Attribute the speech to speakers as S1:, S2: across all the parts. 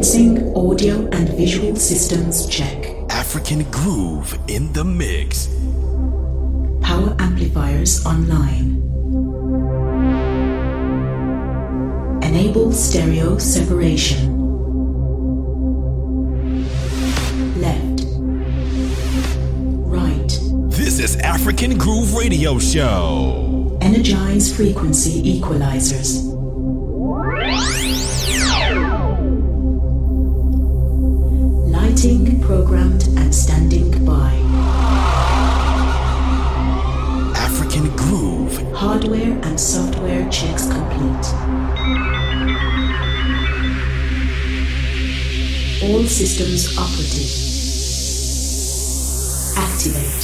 S1: Commencing audio and visual systems check.
S2: African groove in the mix.
S1: Power amplifiers online. Enable stereo separation. Left. Right.
S2: This is African Groove Radio Show.
S1: Energize frequency equalizers. standing by.
S2: African Groove.
S1: Hardware and software checks complete. All systems operative. Activate.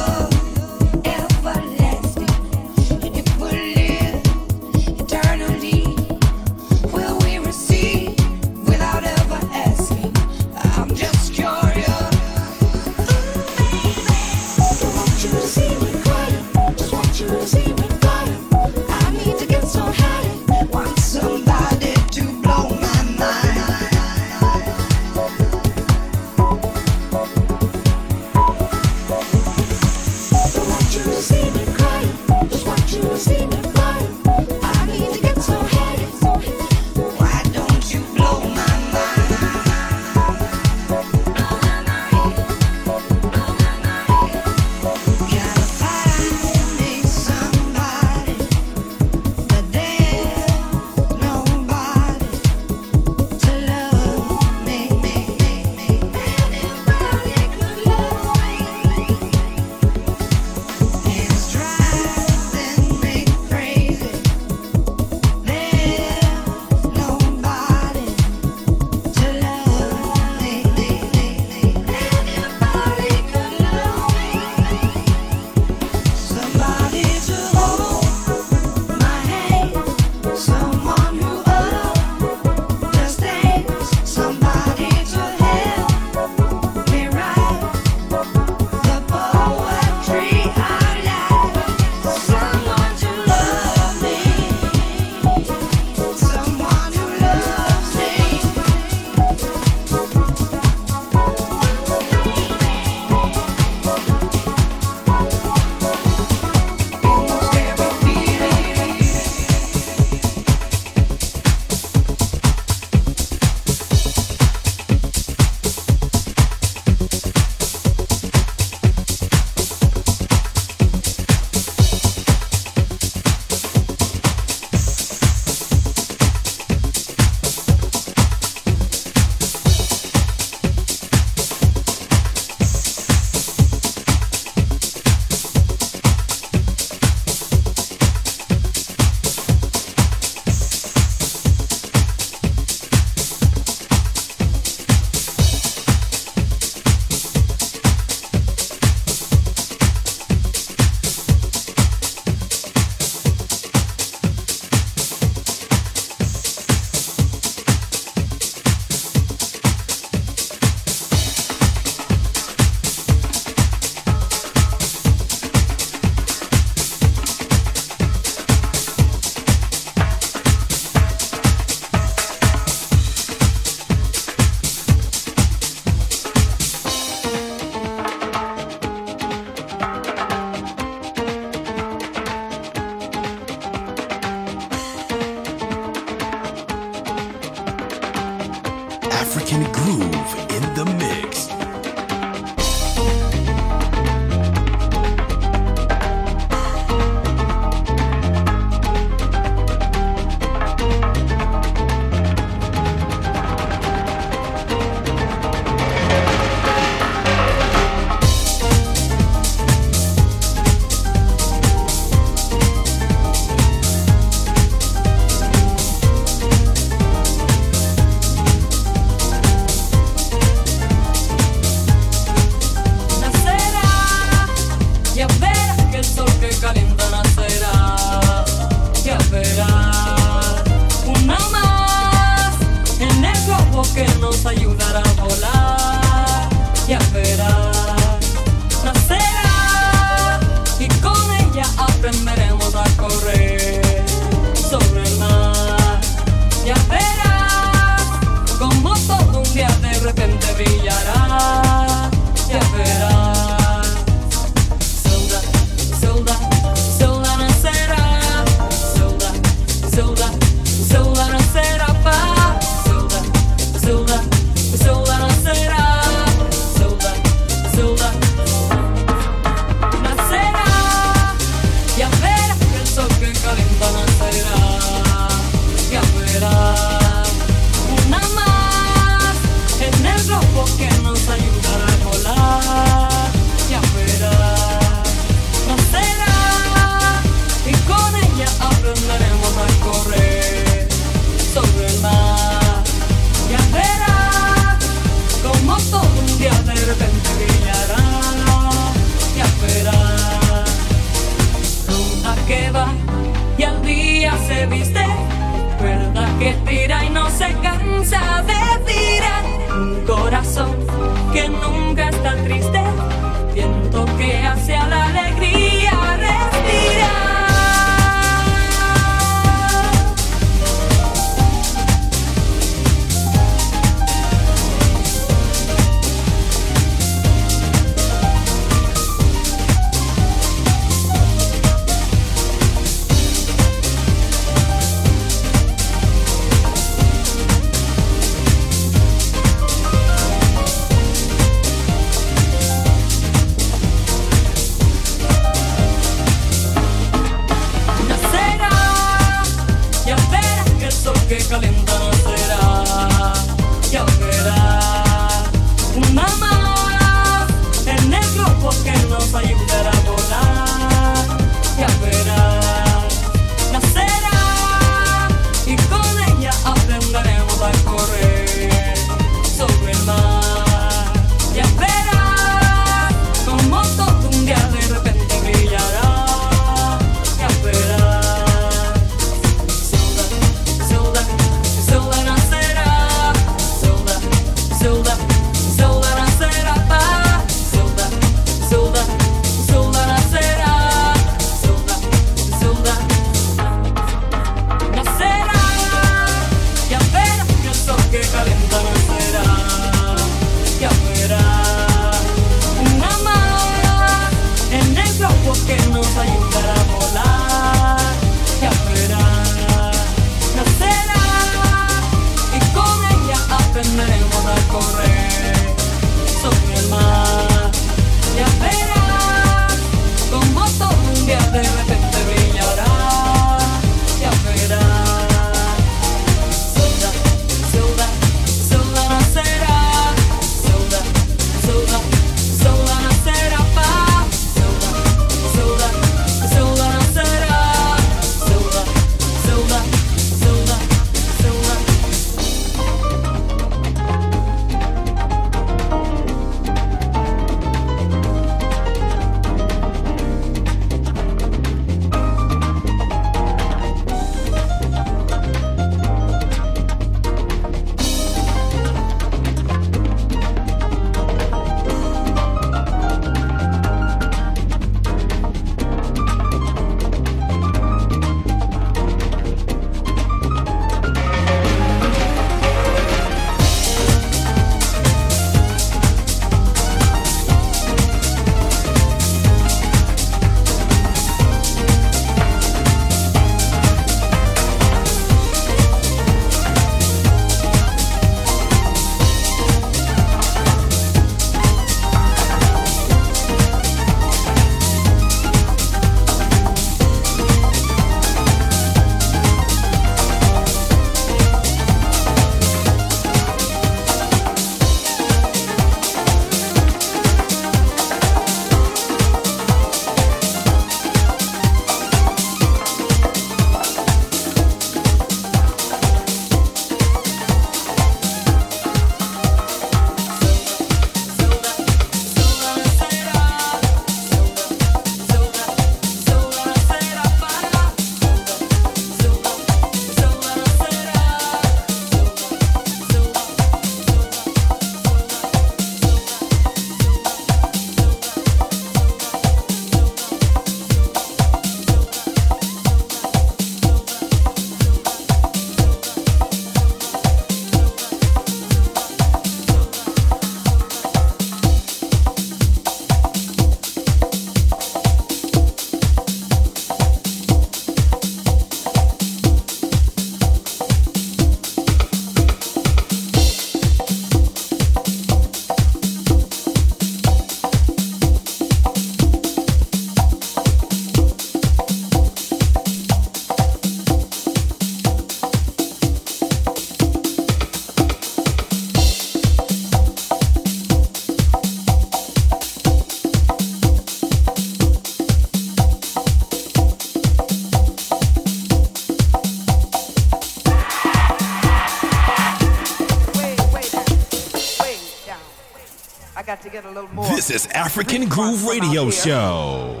S2: This is African Groove Radio. Show.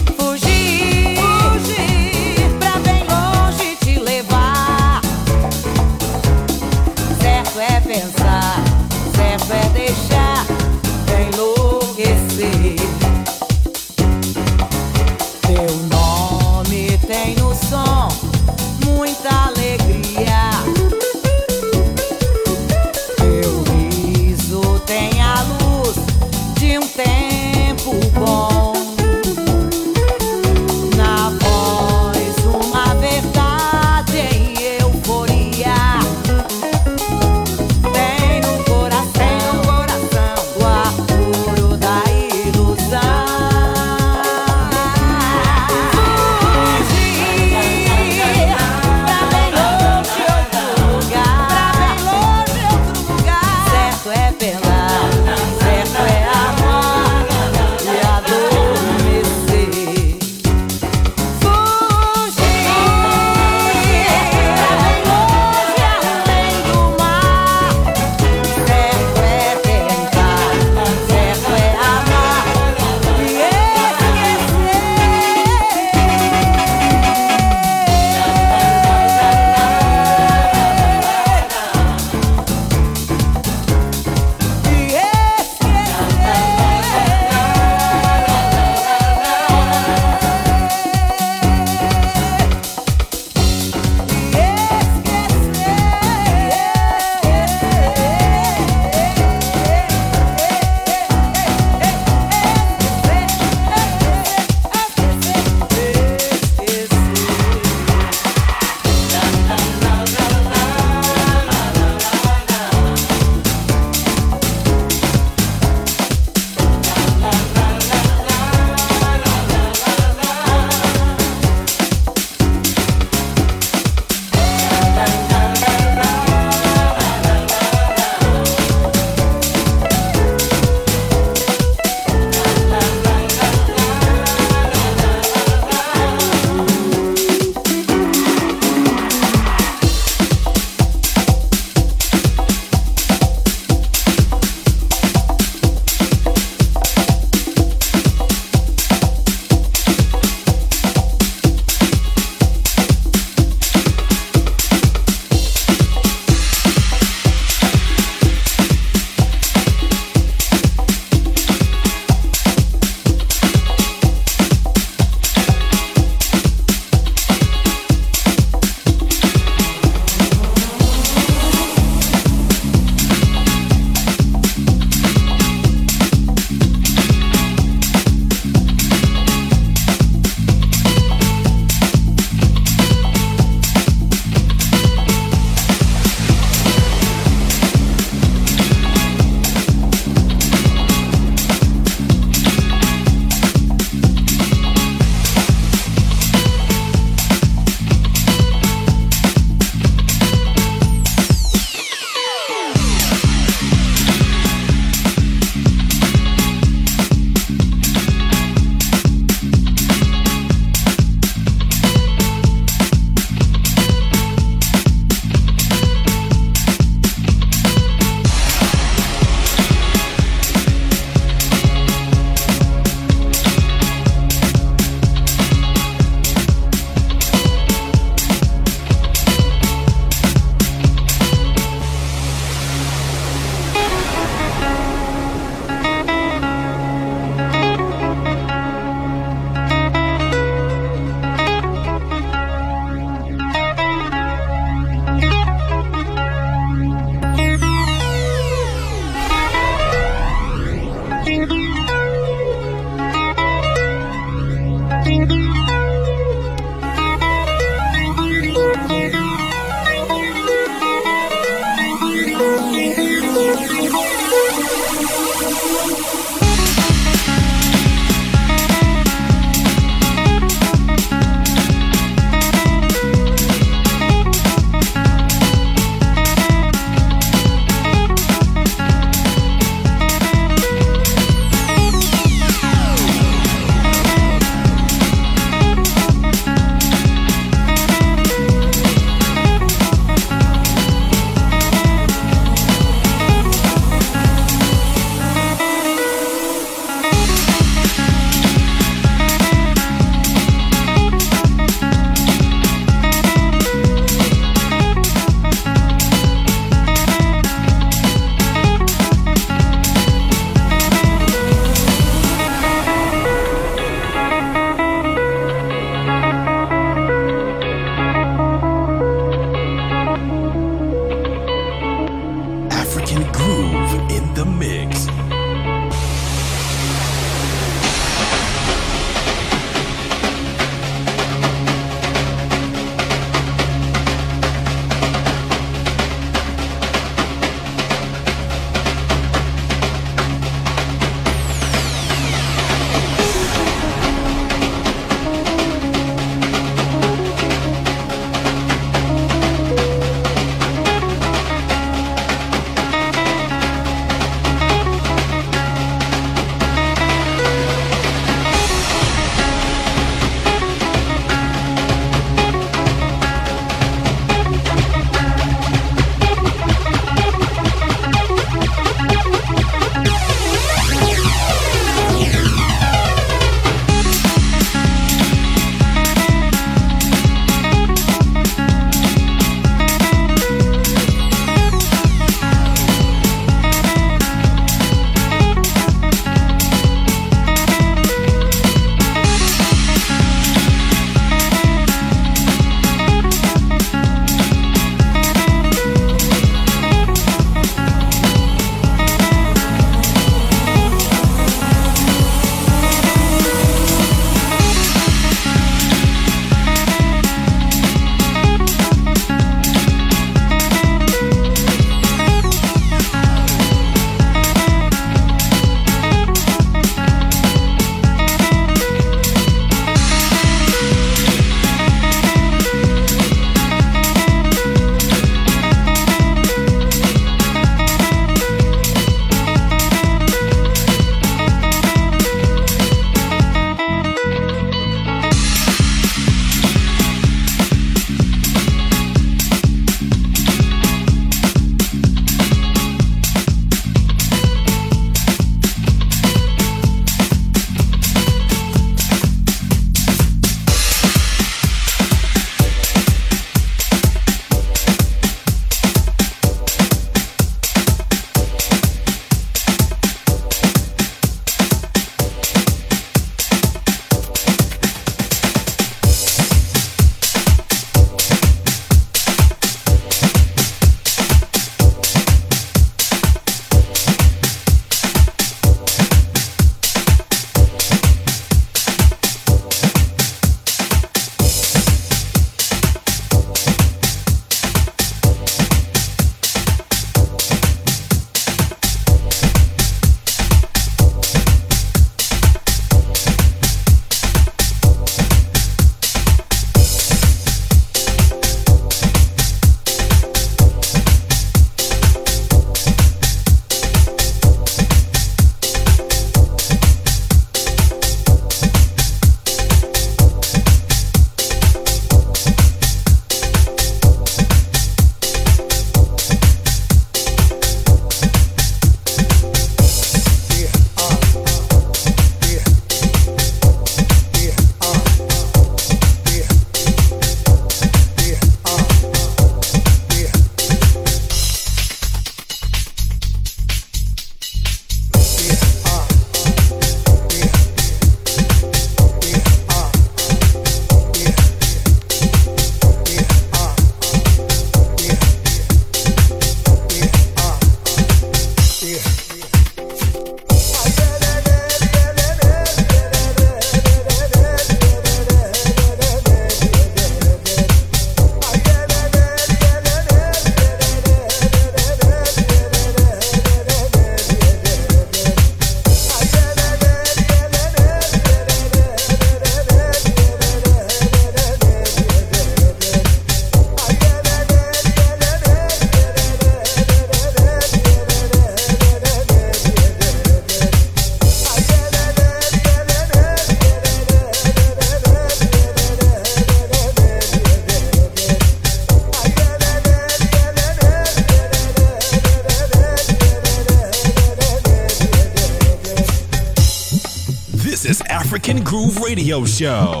S2: Radio Show.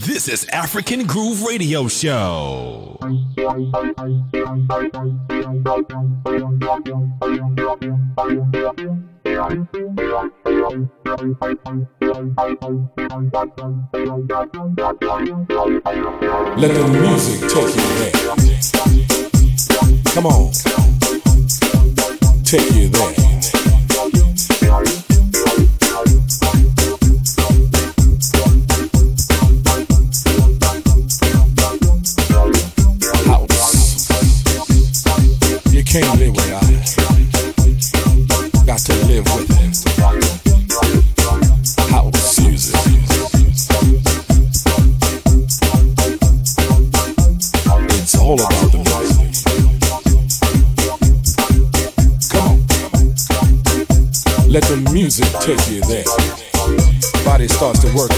S2: This is African Groove Radio Show.
S3: Let the music take you there. Come on. Take you there. Can't live without it. Got to live with it. House music. It's all about the music. Come on. Let the music take you there. Body starts to work.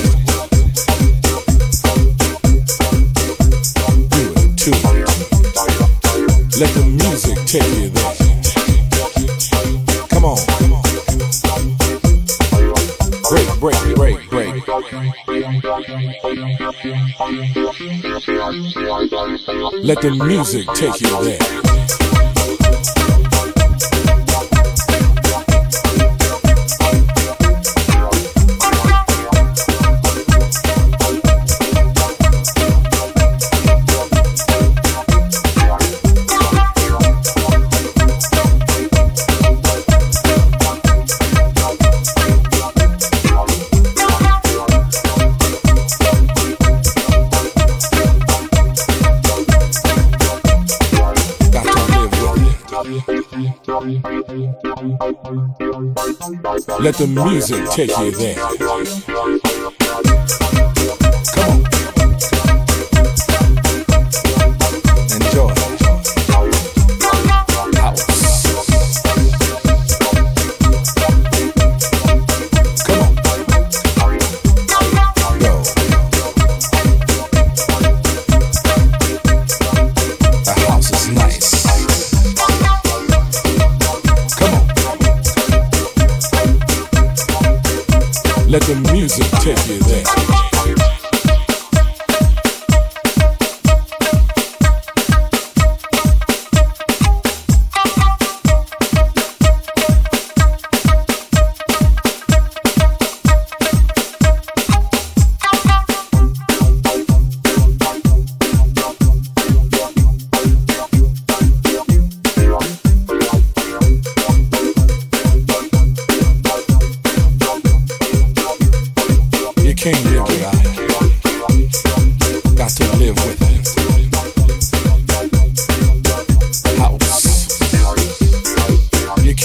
S3: Do it too. Let the music Come on. Break, break, break, break. Let the music take you there. Let the music take you there. Let the music take you there.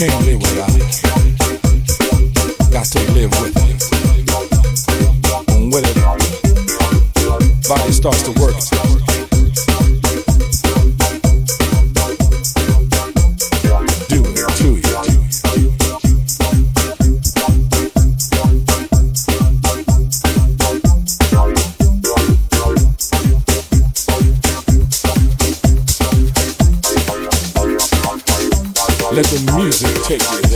S3: Can't live without it. Got to live with it. And when it body starts to take you